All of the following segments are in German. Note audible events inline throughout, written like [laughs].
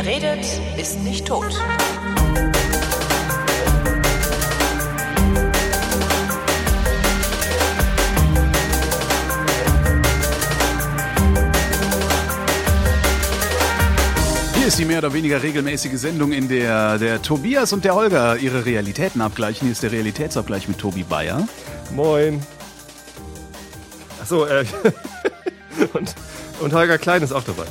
Wer redet, ist nicht tot. Hier ist die mehr oder weniger regelmäßige Sendung, in der der Tobias und der Holger ihre Realitäten abgleichen. Hier ist der Realitätsabgleich mit Tobi Bayer. Moin. Achso, äh, [laughs] und, und Holger Klein ist auch dabei.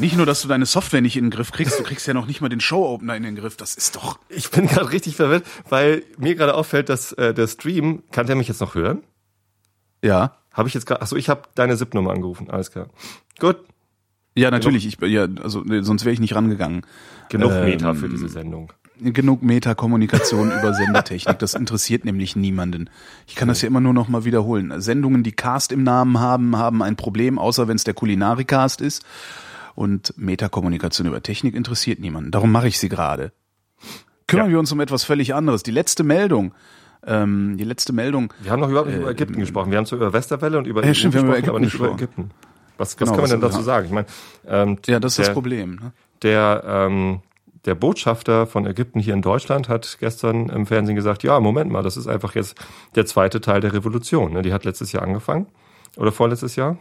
Nicht nur, dass du deine Software nicht in den Griff kriegst, du kriegst ja noch nicht mal den Show-Opener in den Griff. Das ist doch... Ich bin gerade richtig verwirrt, weil mir gerade auffällt, dass äh, der Stream, kann der mich jetzt noch hören? Ja. Habe ich jetzt gerade, achso, ich habe deine SIP-Nummer angerufen, alles klar. Gut, Ja, natürlich. Ich, ja, also, nee, sonst wäre ich nicht rangegangen. genug Ähm, Meta für diese Sendung. Genug Metakommunikation [laughs] über Sendertechnik. Das interessiert nämlich niemanden. Ich kann das ja immer nur noch mal wiederholen. Sendungen, die Cast im Namen haben, haben ein Problem, außer wenn es der Kulinarikast ist. Und Metakommunikation über Technik interessiert niemanden. Darum mache ich sie gerade. Kümmern Ja. wir uns um etwas völlig anderes. Die letzte Meldung. Ähm, die letzte Meldung. Wir haben noch überhaupt nicht über Ägypten gesprochen. Wir haben zwar über Westerwelle und über Ja, stimmt, wir haben über gesprochen, aber nicht Ägypten über Ägypten. Was, was Genau, kann man denn dazu sagen? Ich meine, ähm, Ja, das ist der, das Problem. Ne? Der, ähm, der Botschafter von Ägypten hier in Deutschland hat gestern im Fernsehen gesagt, ja, Moment mal, das ist einfach jetzt der zweite Teil der Revolution. Ne? Die hat letztes Jahr angefangen oder vorletztes Jahr.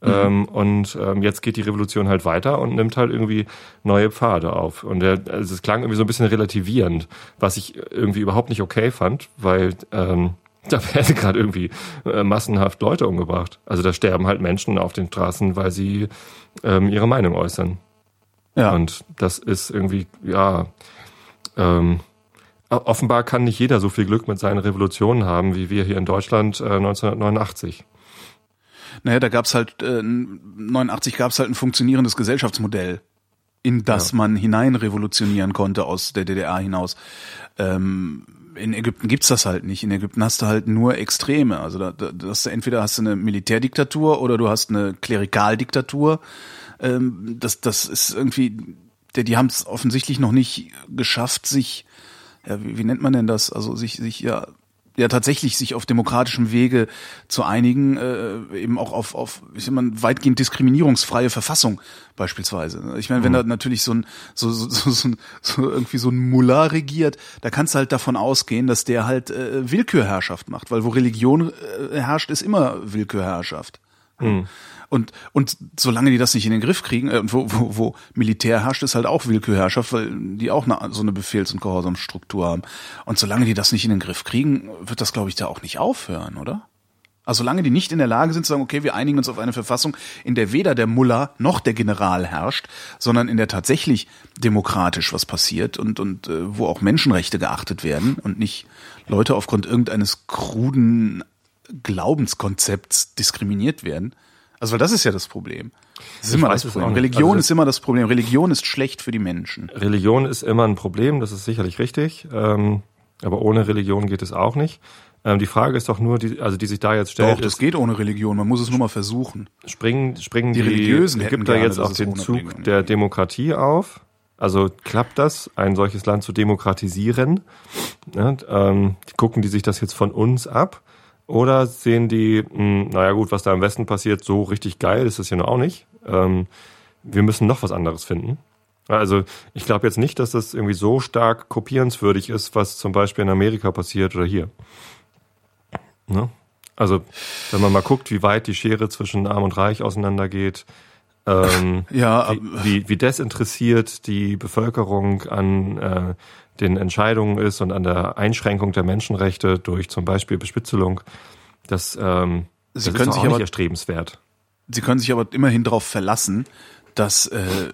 Ähm, und ähm, jetzt geht die Revolution halt weiter und nimmt halt irgendwie neue Pfade auf. Und der, also es klang irgendwie so ein bisschen relativierend, was ich irgendwie überhaupt nicht okay fand, weil ähm, [laughs] da werden gerade irgendwie äh, massenhaft Leute umgebracht. Also da sterben halt Menschen auf den Straßen, weil sie ähm, ihre Meinung äußern. Ja. Und das ist irgendwie, ja, ähm, offenbar kann nicht jeder so viel Glück mit seinen Revolutionen haben, wie wir hier in Deutschland äh, 1989. Naja, da gab's halt, äh, 89 gab's halt ein funktionierendes Gesellschaftsmodell, in das man hinein revolutionieren konnte aus der DDR hinaus. Ähm, in Ägypten gibt's das halt nicht. In Ägypten hast du halt nur Extreme. Also da, da das entweder hast du eine Militärdiktatur oder du hast eine Klerikaldiktatur. Ähm, das, das ist irgendwie, die, die haben es offensichtlich noch nicht geschafft, sich, ja, wie, wie nennt man denn das? Also sich, sich ja ja tatsächlich sich auf demokratischem Wege zu einigen, äh, eben auch auf, auf ich sag mal, weitgehend diskriminierungsfreie Verfassung beispielsweise. Ich meine, wenn da natürlich so ein so, so, so, so, so irgendwie so ein Mullah regiert, da kannst du halt davon ausgehen, dass der halt äh, Willkürherrschaft macht, weil wo Religion äh, herrscht, ist immer Willkürherrschaft. Und, und solange die das nicht in den Griff kriegen, äh, wo, wo, wo Militär herrscht, ist halt auch Willkürherrschaft, weil die auch eine, so eine Befehls- und Gehorsamsstruktur haben. Und solange die das nicht in den Griff kriegen, wird das, glaube ich, da auch nicht aufhören, oder? Also solange die nicht in der Lage sind zu sagen, okay, wir einigen uns auf eine Verfassung, in der weder der Mullah noch der General herrscht, sondern in der tatsächlich demokratisch was passiert und, und äh, wo auch Menschenrechte geachtet werden und nicht Leute aufgrund irgendeines kruden Glaubenskonzepts diskriminiert werden. Also weil das ist ja das Problem. Das ist immer das Problem. auch. Religion Also- ist immer das Problem. Religion ist schlecht für die Menschen. Religion ist immer ein Problem, das ist sicherlich richtig. Ähm, aber ohne Religion geht es auch nicht. Ähm, die Frage ist doch nur, die, also die sich da jetzt stellt, Doch, das ist, geht ohne Religion. Man muss es nur mal versuchen. springen, springen Die die, Religiösen Ägypter gerne, jetzt es den Zug Religion der geht. Demokratie auf? Also klappt das, ein solches Land zu demokratisieren? Ja, ähm, gucken die sich das jetzt von uns ab? Oder sehen die, mh, naja gut, was da im Westen passiert, so richtig geil ist das ja noch auch nicht. Ähm, wir müssen noch was anderes finden. Also ich glaube jetzt nicht, dass das irgendwie so stark kopierenswürdig ist, was zum Beispiel in Amerika passiert oder hier. Ne? Also wenn man mal guckt, wie weit die Schere zwischen Arm und Reich auseinandergeht, ähm, [laughs] Ja, wie, wie, wie desinteressiert die Bevölkerung an äh, den Entscheidungen ist und an der Einschränkung der Menschenrechte durch zum Beispiel Bespitzelung, das, ähm, das Sie ist können doch sich auch nicht aber- erstrebenswert. Sie können sich aber immerhin darauf verlassen, dass äh,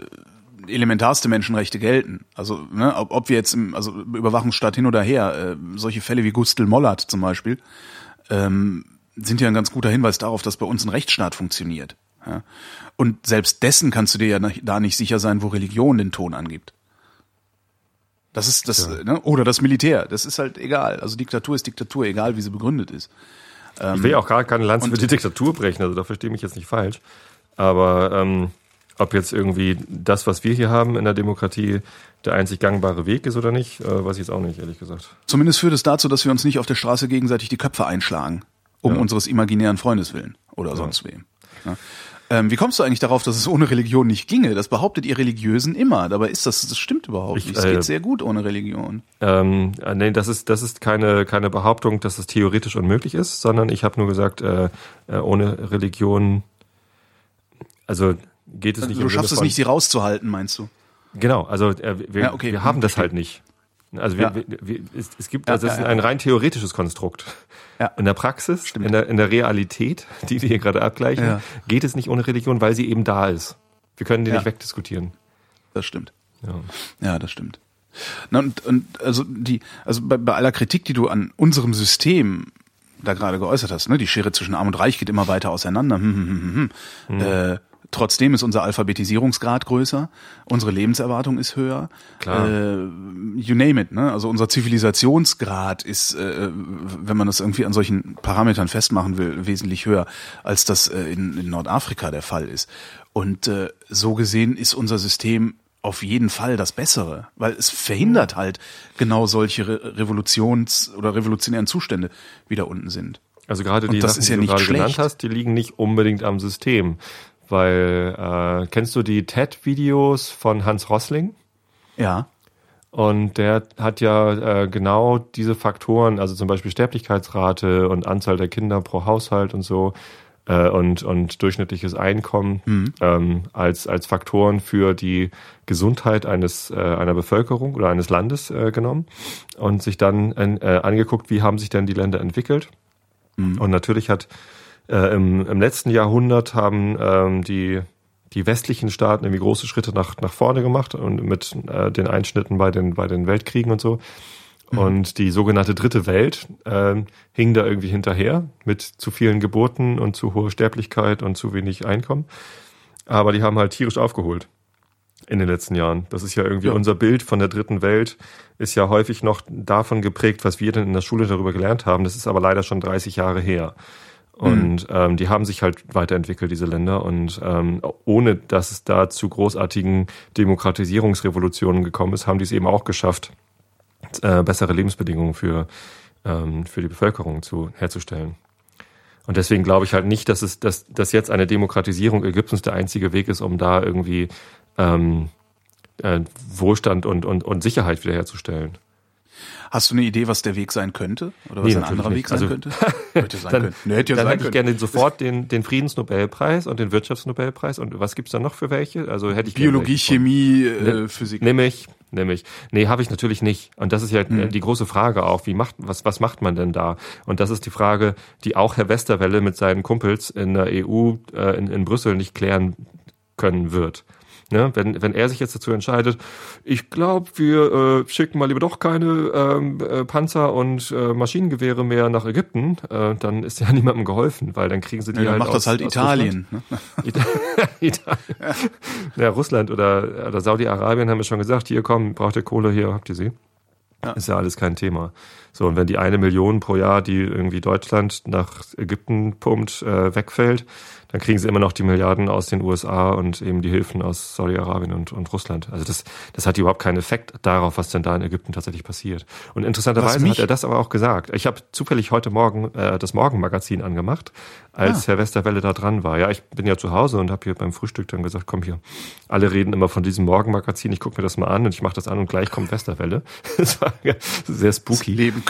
elementarste Menschenrechte gelten. Also ne, ob, ob wir jetzt im, also Überwachungsstaat hin oder her, äh, solche Fälle wie Gustl Mollert zum Beispiel, ähm, sind ja ein ganz guter Hinweis darauf, dass bei uns ein Rechtsstaat funktioniert. Ja? Und selbst dessen kannst du dir ja da nicht sicher sein, wo Religion den Ton angibt. Das ist das, Ja. ne? oder das Militär. Das ist halt egal. Also Diktatur ist Diktatur, egal wie sie begründet ist. ich will ja auch gar keine Lanze für die Diktatur brechen, also da verstehe mich jetzt nicht falsch. Aber ähm, ob jetzt irgendwie das, was wir hier haben in der Demokratie, der einzig gangbare Weg ist oder nicht, äh, weiß ich jetzt auch nicht, ehrlich gesagt. Zumindest führt es dazu, dass wir uns nicht auf der Straße gegenseitig die Köpfe einschlagen, um Ja. unseres imaginären Freundes willen oder sonst wem. Ja. Ähm, wie kommst du eigentlich darauf, dass es ohne Religion nicht ginge? Das behauptet ihr Religiösen immer. Dabei ist das, das stimmt überhaupt Ich, nicht. Es äh, geht sehr gut ohne Religion. Ähm, äh, nee, das ist, das ist keine, keine Behauptung, dass es theoretisch unmöglich ist, sondern ich habe nur gesagt, äh, äh, ohne Religion, also geht es nicht Also du im schaffst es nicht, sie rauszuhalten, meinst du? Genau, also äh, wir, Ja, okay. wir haben das Okay. halt nicht. Also wir, Ja. wir, wir, es, es gibt, also es ist ein rein theoretisches Konstrukt. Ja. In der Praxis, Stimmt. in der, in der Realität, [laughs] die wir hier gerade abgleichen, geht es nicht ohne Religion, weil sie eben da ist. Wir können die nicht wegdiskutieren. Das stimmt. Ja. Ja, das stimmt. Na, und, und also die, also bei, bei aller Kritik, die du an unserem System da gerade geäußert hast, ne, die Schere zwischen Arm und Reich geht immer weiter auseinander. Hm, hm, hm, hm, hm. Äh, trotzdem ist unser Alphabetisierungsgrad größer, unsere Lebenserwartung ist höher. Klar. Äh, you name it, ne? Also unser Zivilisationsgrad ist, äh, wenn man das irgendwie an solchen Parametern festmachen will, wesentlich höher, als das äh, in, in Nordafrika der Fall ist. Und äh, so gesehen ist unser System auf jeden Fall das Bessere, weil es verhindert halt genau solche Re Revolutions- oder revolutionären Zustände, wie da unten sind. Also gerade die Sachen, ja die du nicht gerade genannt schlecht. hast, die liegen nicht unbedingt am System. Weil, äh, kennst du die TED-Videos von Hans Rossling? Ja. Und der hat ja äh, genau diese Faktoren, also zum Beispiel Sterblichkeitsrate und Anzahl der Kinder pro Haushalt und so äh, und, und durchschnittliches Einkommen ähm, als, als Faktoren für die Gesundheit eines äh, einer Bevölkerung oder eines Landes äh, genommen und sich dann äh, angeguckt, wie haben sich denn die Länder entwickelt. Und natürlich hat äh, im, im letzten Jahrhundert haben ähm, die die westlichen Staaten irgendwie große Schritte nach, nach vorne gemacht und mit äh, den Einschnitten bei den, bei den Weltkriegen und so. Und die sogenannte dritte Welt äh, hing da irgendwie hinterher mit zu vielen Geburten und zu hoher Sterblichkeit und zu wenig Einkommen. Aber die haben halt tierisch aufgeholt in den letzten Jahren. Das ist ja irgendwie Ja. unser Bild von der dritten Welt, ist ja häufig noch davon geprägt, was wir denn in der Schule darüber gelernt haben. Das ist aber leider schon 30 Jahre her. Und ähm, die haben sich halt weiterentwickelt, diese Länder. Und ähm, ohne dass es da zu großartigen Demokratisierungsrevolutionen gekommen ist, haben die es eben auch geschafft, äh, bessere Lebensbedingungen für, ähm, für die Bevölkerung zu, herzustellen. Und deswegen glaube ich halt nicht, dass es, dass, dass jetzt eine Demokratisierung Ägyptens der einzige Weg ist, um da irgendwie ähm, äh, Wohlstand und, und, und Sicherheit wiederherzustellen. Hast du eine Idee, was der Weg sein könnte? Oder was Nee, ein anderer nicht. Weg sein Also- könnte? [laughs] Hätte sein Dann, können. Nee, hätte ja dann sein hätte ich können. gerne sofort den, den Friedensnobelpreis und den Wirtschaftsnobelpreis. Und was gibt's da noch für welche? Also hätte ich gerne Biologie, Chemie, äh, Physik. Nimm ich, nimm ich. Nee, habe ich natürlich nicht. Und das ist ja Mhm. die große Frage auch, wie macht, was, was macht man denn da? Und das ist die Frage, die auch Herr Westerwelle mit seinen Kumpels in der EU, äh, in, in Brüssel nicht klären können wird. Ne? Wenn, wenn er sich jetzt dazu entscheidet, ich glaube, wir äh, schicken mal lieber doch keine ähm, äh, Panzer und äh, Maschinengewehre mehr nach Ägypten, äh, dann ist ja [laughs] niemandem geholfen, weil dann kriegen sie die Ja, dann halt macht aus, das halt Italien. Ne? [laughs] Italien. [laughs] Ja, Russland oder, oder Saudi-Arabien haben wir schon gesagt, hier komm, braucht ihr Kohle, hier habt ihr sie. Ist ja alles kein Thema. So, und wenn die eine Million pro Jahr, die irgendwie Deutschland nach Ägypten pumpt, äh, wegfällt, dann kriegen sie immer noch die Milliarden aus den USA und eben die Hilfen aus Saudi-Arabien und, und Russland. Also das, das hat überhaupt keinen Effekt darauf, was denn da in Ägypten tatsächlich passiert. Und interessanterweise hat er das aber auch gesagt. Ich habe zufällig heute Morgen äh, das Morgenmagazin angemacht, als Ah. Herr Westerwelle da dran war. Ja, ich bin ja zu Hause und habe hier beim Frühstück dann gesagt, komm hier, alle reden immer von diesem Morgenmagazin, ich gucke mir das mal an und ich mache das an und gleich kommt Westerwelle. [laughs] Das war sehr spooky. Leben.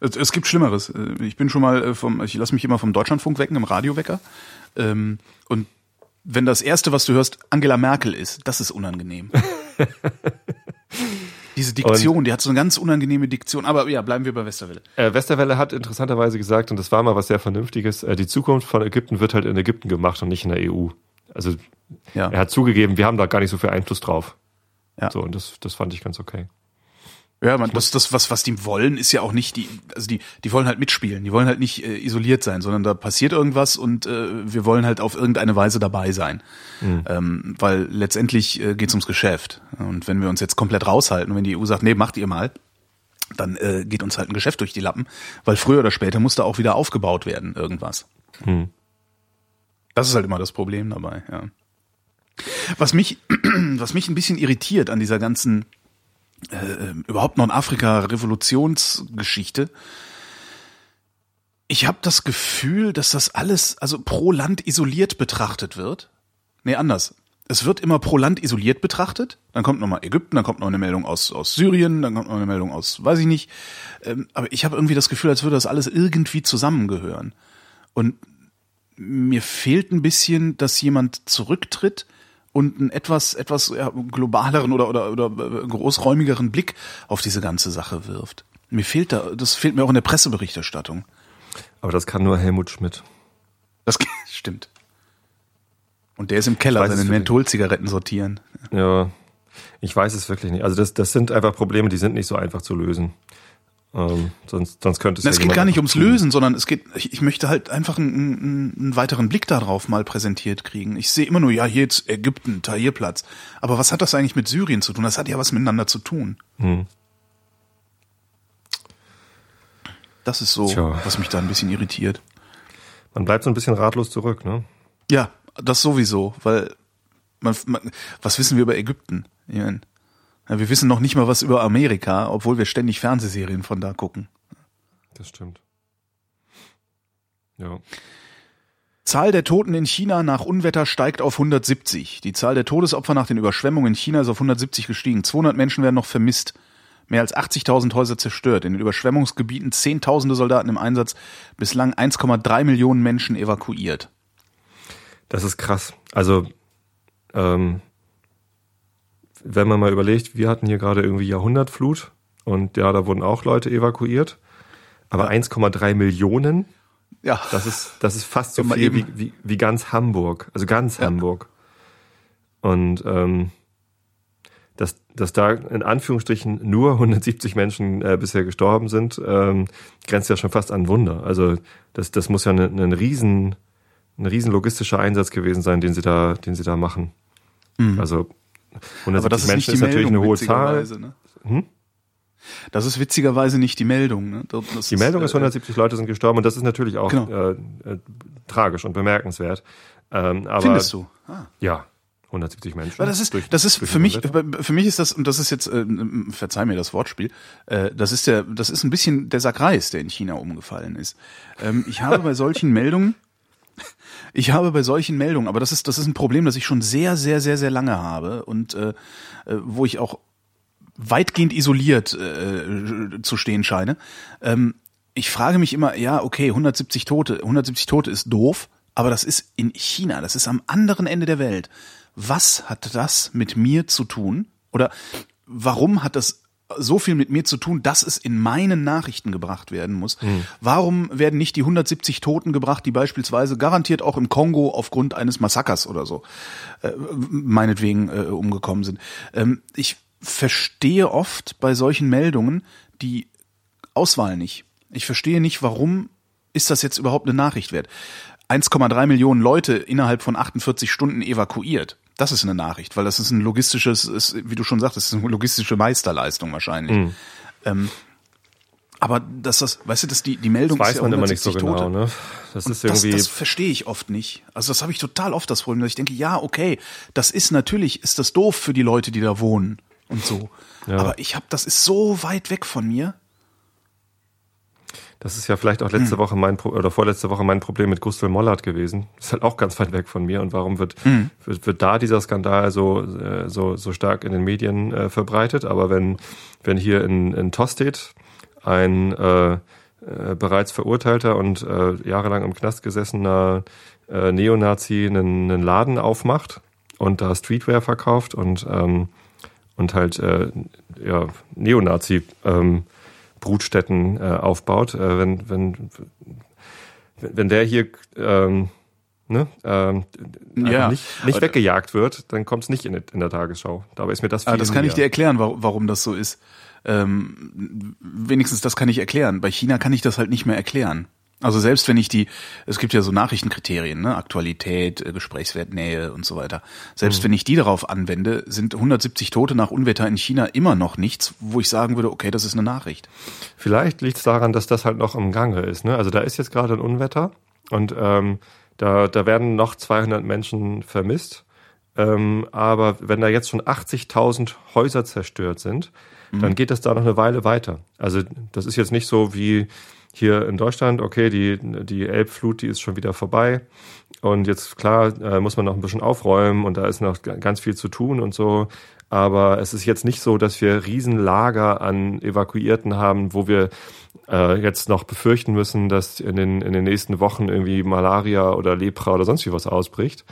Es, es gibt Schlimmeres. Äh, Ich bin schon mal äh, vom, ich lasse mich immer vom Deutschlandfunk wecken, im Radiowecker. Ähm, und wenn das erste, was du hörst, Angela Merkel ist, das ist unangenehm. [laughs] Diese Diktion, die hat so eine ganz unangenehme Diktion. Aber ja, bleiben wir bei Westerwelle. Äh, Westerwelle hat interessanterweise gesagt, und das war mal was sehr Vernünftiges, äh, die Zukunft von Ägypten wird halt in Ägypten gemacht und nicht in der EU. Also Ja. er hat zugegeben, wir haben da gar nicht so viel Einfluss drauf. Ja. So, und das, das fand ich ganz okay. Ja, man, das, das, was, was die wollen, ist ja auch nicht die, also die, die wollen halt mitspielen. Die wollen halt nicht äh, isoliert sein, sondern da passiert irgendwas und äh, wir wollen halt auf irgendeine Weise dabei sein. Ähm, weil letztendlich äh, geht's ums Geschäft. Und wenn wir uns jetzt komplett raushalten und wenn die EU sagt, nee, macht ihr mal, dann äh, geht uns halt ein Geschäft durch die Lappen, weil früher oder später muss da auch wieder aufgebaut werden, irgendwas. Das ist halt immer das Problem dabei, ja. Was mich, [clears throat] was mich ein bisschen irritiert an dieser ganzen äh, überhaupt Nordafrika-Revolutionsgeschichte. Ich habe das Gefühl, dass das alles also pro Land isoliert betrachtet wird Nee, anders. Es wird immer pro Land isoliert betrachtet. Dann kommt nochmal Ägypten, dann kommt noch eine Meldung aus, aus Syrien, dann kommt noch eine Meldung aus, weiß ich nicht. Ähm, aber ich habe irgendwie das Gefühl, als würde das alles irgendwie zusammengehören. Und mir fehlt ein bisschen, dass jemand zurücktritt und einen etwas, etwas ja, globaleren oder, oder, oder großräumigeren Blick auf diese ganze Sache wirft. Mir fehlt da, das fehlt mir auch in der Presseberichterstattung. Aber das kann nur Helmut Schmidt. Das [laughs] stimmt. Und der ist im Keller seine Mentholzigaretten sortieren. Ja, ich weiß es wirklich nicht. Also das, das sind einfach Probleme, die sind nicht so einfach zu lösen. Ähm, sonst, sonst könnte es. Na, es ja geht gar nicht ums Lösen, sondern es geht. Ich, ich möchte halt einfach einen, einen, weiteren Blick darauf mal präsentiert kriegen. Ich sehe immer nur, ja, hier jetzt Ägypten, Tahrirplatz. Aber was hat das eigentlich mit Syrien zu tun? Das hat ja was miteinander zu tun. Hm. Das ist so, Tja. was mich da ein bisschen irritiert. Man bleibt so ein bisschen ratlos zurück, ne? Ja, das sowieso, weil man, man was wissen wir über Ägypten? Ja, wir wissen noch nicht mal was über Amerika, obwohl wir ständig Fernsehserien von da gucken. Das stimmt. Ja. Zahl der Toten in China nach Unwetter steigt auf 170. Die Zahl der Todesopfer nach den Überschwemmungen in China ist auf 170 gestiegen. 200 Menschen werden noch vermisst. Mehr als 80.000 Häuser zerstört. In den Überschwemmungsgebieten Zehntausende Soldaten im Einsatz. Bislang 1,3 Millionen Menschen evakuiert. Das ist krass. Also, ähm, wenn man mal überlegt, wir hatten hier gerade irgendwie Jahrhundertflut und ja, da wurden auch Leute evakuiert. Aber 1,3 Millionen, ja. das ist, das ist fast so viel wie, wie, wie ganz Hamburg. Also ganz ja. Hamburg. Und ähm, dass, dass da in Anführungsstrichen nur 170 Menschen äh, bisher gestorben sind, ähm, grenzt ja schon fast an Wunder. Also das, das muss ja ein, ein riesen ein riesen logistischer Einsatz gewesen sein, den sie da, den sie da machen. Mhm. Also 170 Menschen ist, natürlich eine hohe Zahl. Ne? Hm? Das ist witzigerweise nicht die Meldung. Ne? Das die Meldung ist, 170 äh, Leute sind gestorben und das ist natürlich auch genau. äh, äh, tragisch und bemerkenswert. Ähm, aber, Findest du? Ah. Ja, 170 Menschen. Weil das ist, durch, das ist für mich, für mich ist das und das ist jetzt, äh, verzeih mir das Wortspiel, äh, das ist der, das ist ein bisschen der Sack Reis, der in China umgefallen ist. Ähm, ich habe bei solchen Meldungen ich habe bei solchen Meldungen, aber das ist, das ist ein Problem, das ich schon sehr, sehr, sehr, sehr lange habe und äh, äh wo ich auch weitgehend isoliert äh, zu stehen scheine. Ähm, ich frage mich immer, ja, okay, 170 Tote, 170 Tote ist doof, aber das ist in China, das ist am anderen Ende der Welt. Was hat das mit mir zu tun? Oder warum hat das so viel mit mir zu tun, dass es in meinen Nachrichten gebracht werden muss. Hm. Warum werden nicht die 170 Toten gebracht, die beispielsweise garantiert auch im Kongo aufgrund eines Massakers oder so äh, meinetwegen äh, umgekommen sind? Ähm, ich verstehe oft bei solchen Meldungen die Auswahl nicht. Ich verstehe nicht, warum ist das jetzt überhaupt eine Nachricht wert? 1,3 Millionen Leute innerhalb von 48 Stunden evakuiert. Das ist eine Nachricht, weil das ist ein logistisches, ist, wie du schon sagtest, ist eine logistische Meisterleistung wahrscheinlich. Mhm. Ähm, aber dass das, weißt du, dass die, die Meldung das weiß ist ja man immer nicht so genau, Tote. ne? Das ist irgendwie. Das, das verstehe ich oft nicht. Also das habe ich total oft das Problem, dass ich denke, ja, okay, das ist natürlich, ist das doof für die Leute, die da wohnen und so. Ja. Aber ich habe, das ist so weit weg von mir. Das ist ja vielleicht auch letzte hm. Woche mein Pro oder vorletzte Woche mein Problem mit Gustl Mollert gewesen. ist halt auch ganz weit weg von mir. Und warum wird, hm. wird, wird da dieser Skandal so, äh, so, so stark in den Medien äh, verbreitet? Aber wenn, wenn hier in, in Tostedt ein äh, äh, bereits verurteilter und äh, jahrelang im Knast gesessener äh, Neonazi einen, einen Laden aufmacht und da Streetwear verkauft und, ähm, und halt äh, ja, Neonazi ähm, Brutstätten äh, aufbaut. Äh, wenn, wenn, wenn der hier ähm, ne, ähm, ja, nicht, nicht weggejagt wird, dann kommt es nicht in, in, der Tagesschau. Dabei ist mir das viel ah, Das kann ich dir erklären, warum das so ist. Ähm, wenigstens das kann ich erklären. Bei China kann ich das halt nicht mehr erklären. Also selbst wenn ich die, es gibt ja so Nachrichtenkriterien, ne? Aktualität, äh, Gesprächswert, Nähe und so weiter. Selbst mhm. wenn ich die darauf anwende, sind 170 Tote nach Unwetter in China immer noch nichts, wo ich sagen würde, okay, das ist eine Nachricht. Vielleicht liegt es daran, dass das halt noch im Gange ist. Ne? Also da ist jetzt gerade ein Unwetter und ähm, da, da werden noch 200 Menschen vermisst. Ähm, aber wenn da jetzt schon 80.000 Häuser zerstört sind, mhm. dann geht das da noch eine Weile weiter. Also das ist jetzt nicht so wie hier in Deutschland, okay, die, die Elbflut, die ist schon wieder vorbei. Und jetzt, klar, äh, muss man noch ein bisschen aufräumen und da ist noch ganz viel zu tun und so. Aber es ist jetzt nicht so, dass wir Riesenlager an Evakuierten haben, wo wir äh, jetzt noch befürchten müssen, dass in den, in den nächsten Wochen irgendwie Malaria oder Lepra oder sonst wie was ausbricht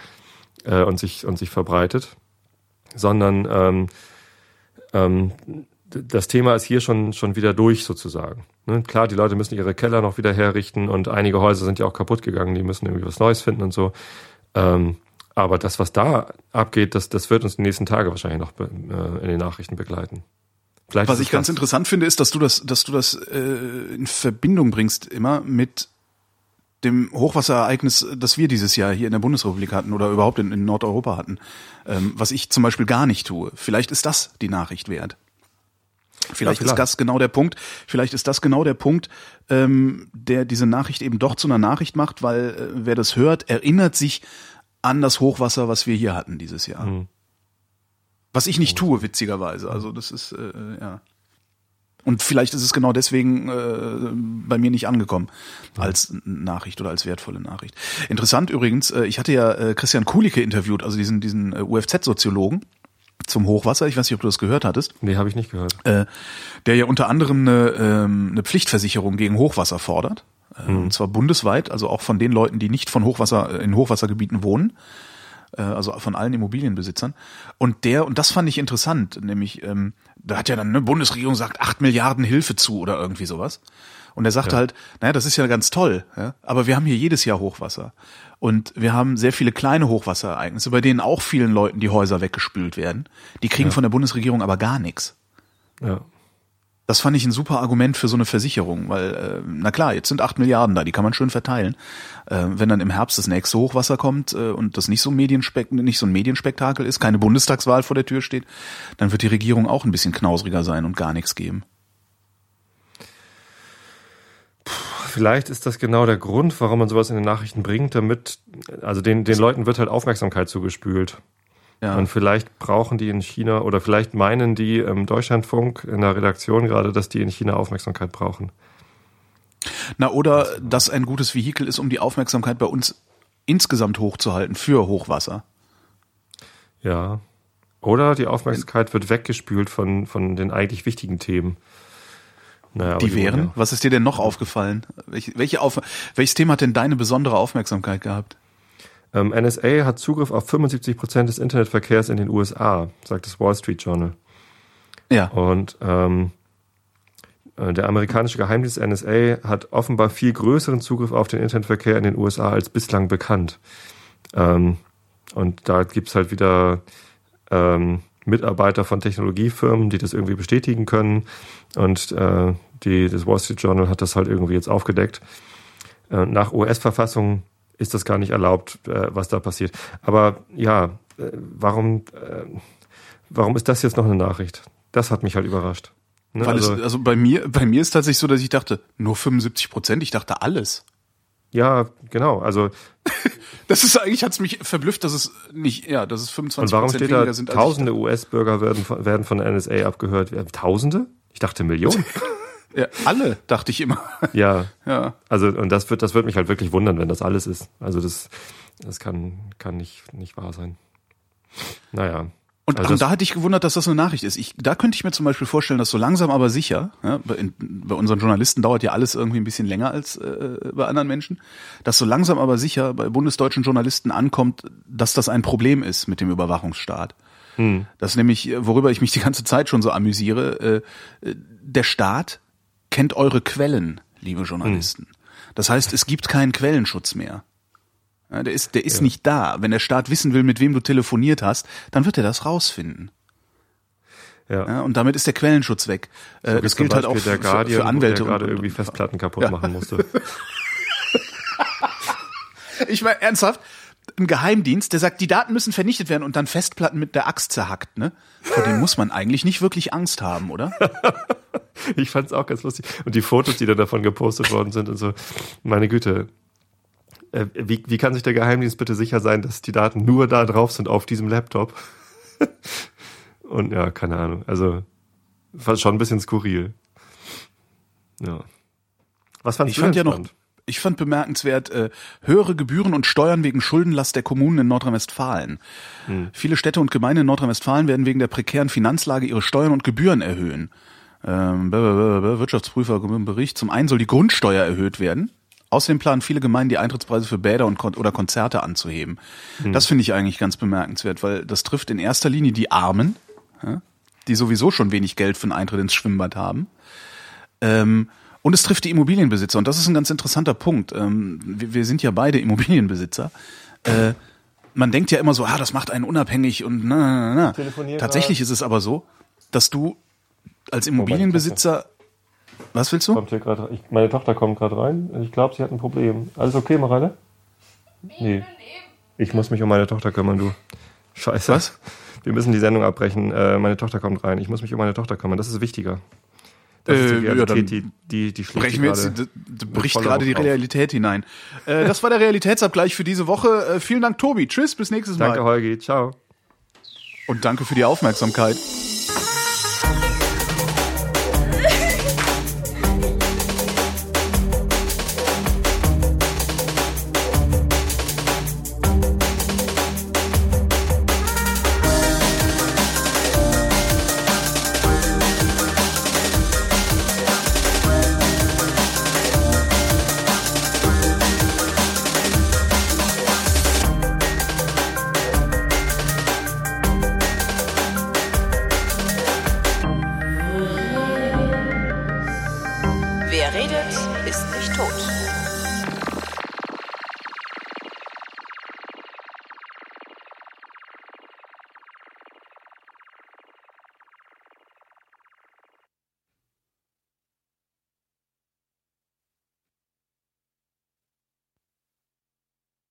äh, und, sich, und sich verbreitet. Sondern ähm, ähm, das Thema ist hier schon, schon wieder durch sozusagen. Ne? Klar, die Leute müssen ihre Keller noch wieder herrichten und einige Häuser sind ja auch kaputt gegangen, die müssen irgendwie was Neues finden und so. Ähm, aber das, was da abgeht, das, das wird uns die nächsten Tage wahrscheinlich noch äh, in den Nachrichten begleiten. Vielleicht was ich ganz interessant finde, ist, dass du das, dass du das äh, in Verbindung bringst immer mit dem Hochwasserereignis, das wir dieses Jahr hier in der Bundesrepublik hatten oder überhaupt in, in Nordeuropa hatten, ähm, was ich zum Beispiel gar nicht tue. Vielleicht ist das die Nachricht wert. Vielleicht, ja, ist das genau der Punkt. Vielleicht ist das genau der Punkt, ähm, der diese Nachricht eben doch zu einer Nachricht macht, weil äh, wer das hört, erinnert sich an das Hochwasser, was wir hier hatten dieses Jahr. Mhm. Was ich nicht tue, witzigerweise. Also das ist äh, ja. Und vielleicht ist es genau deswegen äh, bei mir nicht angekommen als Nachricht oder als wertvolle Nachricht. Interessant übrigens, äh, ich hatte ja äh, Christian Kulicke interviewt, also diesen diesen äh, UFZ-Soziologen zum Hochwasser. Ich weiß nicht, ob du das gehört hattest. Nee, habe ich nicht gehört. Äh, der ja unter anderem eine, ähm, eine Pflichtversicherung gegen Hochwasser fordert. Äh, mhm. Und zwar bundesweit, also auch von den Leuten, die nicht von Hochwasser in Hochwassergebieten wohnen. Äh, also von allen Immobilienbesitzern. Und der, und das fand ich interessant, nämlich, ähm, da hat ja dann eine Bundesregierung sagt, acht Milliarden Hilfe zu oder irgendwie sowas. Und er sagte ja. halt, naja, das ist ja ganz toll, ja, aber wir haben hier jedes Jahr Hochwasser. Und wir haben sehr viele kleine Hochwasserereignisse, bei denen auch vielen Leuten die Häuser weggespült werden. Die kriegen ja. von der Bundesregierung aber gar nichts. Ja. Das fand ich ein super Argument für so eine Versicherung, weil, äh, na klar, jetzt sind acht Milliarden da, die kann man schön verteilen. Äh, wenn dann im Herbst das nächste Hochwasser kommt äh, und das nicht so, Medienspek nicht so ein Medienspektakel ist, keine Bundestagswahl vor der Tür steht, dann wird die Regierung auch ein bisschen knausriger sein und gar nichts geben. Vielleicht ist das genau der Grund, warum man sowas in den Nachrichten bringt, damit, also den, den Leuten wird halt Aufmerksamkeit zugespült. Ja. Und vielleicht brauchen die in China oder vielleicht meinen die im Deutschlandfunk in der Redaktion gerade, dass die in China Aufmerksamkeit brauchen. Na, oder dass ein gutes Vehikel ist, um die Aufmerksamkeit bei uns insgesamt hochzuhalten für Hochwasser. Ja. Oder die Aufmerksamkeit wird weggespült von, von den eigentlich wichtigen Themen. Naja, die wären? Ja. Was ist dir denn noch aufgefallen? Welche, welche auf, welches Thema hat denn deine besondere Aufmerksamkeit gehabt? Ähm, NSA hat Zugriff auf 75 Prozent des Internetverkehrs in den USA, sagt das Wall Street Journal. Ja. Und ähm, äh, der amerikanische Geheimdienst NSA hat offenbar viel größeren Zugriff auf den Internetverkehr in den USA als bislang bekannt. Ähm, und da gibt's halt wieder ähm, Mitarbeiter von Technologiefirmen, die das irgendwie bestätigen können. Und äh, die, das Wall Street Journal hat das halt irgendwie jetzt aufgedeckt. Äh, nach US-Verfassung ist das gar nicht erlaubt, äh, was da passiert. Aber ja, äh, warum, äh, warum ist das jetzt noch eine Nachricht? Das hat mich halt überrascht. Ne? Weil also, es, also bei mir, bei mir ist tatsächlich so, dass ich dachte, nur 75 Prozent, ich dachte alles. Ja, genau. Also das ist eigentlich hat's mich verblüfft, dass es nicht, ja, dass es 25 Und warum steht da, sind, Tausende US-Bürger werden, werden von der NSA abgehört? Tausende? Ich dachte Millionen. [laughs] ja, alle, dachte ich immer. Ja. Ja. Also und das wird, das wird mich halt wirklich wundern, wenn das alles ist. Also das, das kann, kann nicht, nicht wahr sein. Naja. Und, also und da hatte ich gewundert, dass das eine Nachricht ist. Ich, da könnte ich mir zum Beispiel vorstellen, dass so langsam aber sicher, ja, bei, in, bei unseren Journalisten dauert ja alles irgendwie ein bisschen länger als äh, bei anderen Menschen, dass so langsam aber sicher bei bundesdeutschen Journalisten ankommt, dass das ein Problem ist mit dem Überwachungsstaat. Hm. Das nämlich, worüber ich mich die ganze Zeit schon so amüsiere, äh, der Staat kennt eure Quellen, liebe Journalisten. Hm. Das heißt, es gibt keinen Quellenschutz mehr. Ja, der ist, der ist ja. nicht da. Wenn der Staat wissen will, mit wem du telefoniert hast, dann wird er das rausfinden. Ja. ja und damit ist der Quellenschutz weg. So äh, das gilt halt auch für, Guardian, für Anwälte. Der gerade irgendwie Festplatten kaputt ja. machen musste. [laughs] ich meine, ernsthaft, ein Geheimdienst, der sagt, die Daten müssen vernichtet werden und dann Festplatten mit der Axt zerhackt, ne? Vor dem muss man eigentlich nicht wirklich Angst haben, oder? [laughs] ich fand's auch ganz lustig. Und die Fotos, die dann davon gepostet worden sind und so, meine Güte, äh, wie, wie kann sich der Geheimdienst bitte sicher sein, dass die Daten nur da drauf sind auf diesem Laptop? [laughs] Und ja, keine Ahnung. Also war schon ein bisschen skurril. Ja. Was fandst ich du fand ja noch, ich fand bemerkenswert äh, höhere Gebühren und Steuern wegen Schuldenlast der Kommunen in Nordrhein-Westfalen. Hm. Viele Städte und Gemeinden in Nordrhein-Westfalen werden wegen der prekären Finanzlage ihre Steuern und Gebühren erhöhen. Ähm, Wirtschaftsprüfer Bericht. Zum einen soll die Grundsteuer erhöht werden. Außerdem planen viele Gemeinden die Eintrittspreise für Bäder und Kon oder Konzerte anzuheben. Das finde ich eigentlich ganz bemerkenswert, weil das trifft in erster Linie die Armen, die sowieso schon wenig Geld für einen Eintritt ins Schwimmbad haben. Ähm, und es trifft die Immobilienbesitzer. Und das ist ein ganz interessanter Punkt. Ähm, wir, wir sind ja beide Immobilienbesitzer. Äh, man denkt ja immer so, ah, das macht einen unabhängig und na, na, na, Tatsächlich ist es aber so, dass du als Immobilienbesitzer, was willst du? Kommt hier gerade, ich, meine Tochter kommt gerade rein. Ich glaube, sie hat ein Problem. Alles okay, Mareile? Nee. Ich muss mich um meine Tochter kümmern, du. Scheiße. Was? Wir müssen die Sendung abbrechen. Äh, meine Tochter kommt rein. Ich muss mich um meine Tochter kümmern. Das ist wichtiger. Das ist Äh, die Realität, dann die, die, die schlägt brechen wir jetzt, gerade d- d- bricht gerade die Wucht auf. Realität hinein. Äh, das war der Realitätsabgleich für diese Woche. Äh, vielen Dank, Tobi. Tschüss, bis nächstes Mal. Danke, Holgi. Ciao. Und danke für die Aufmerksamkeit.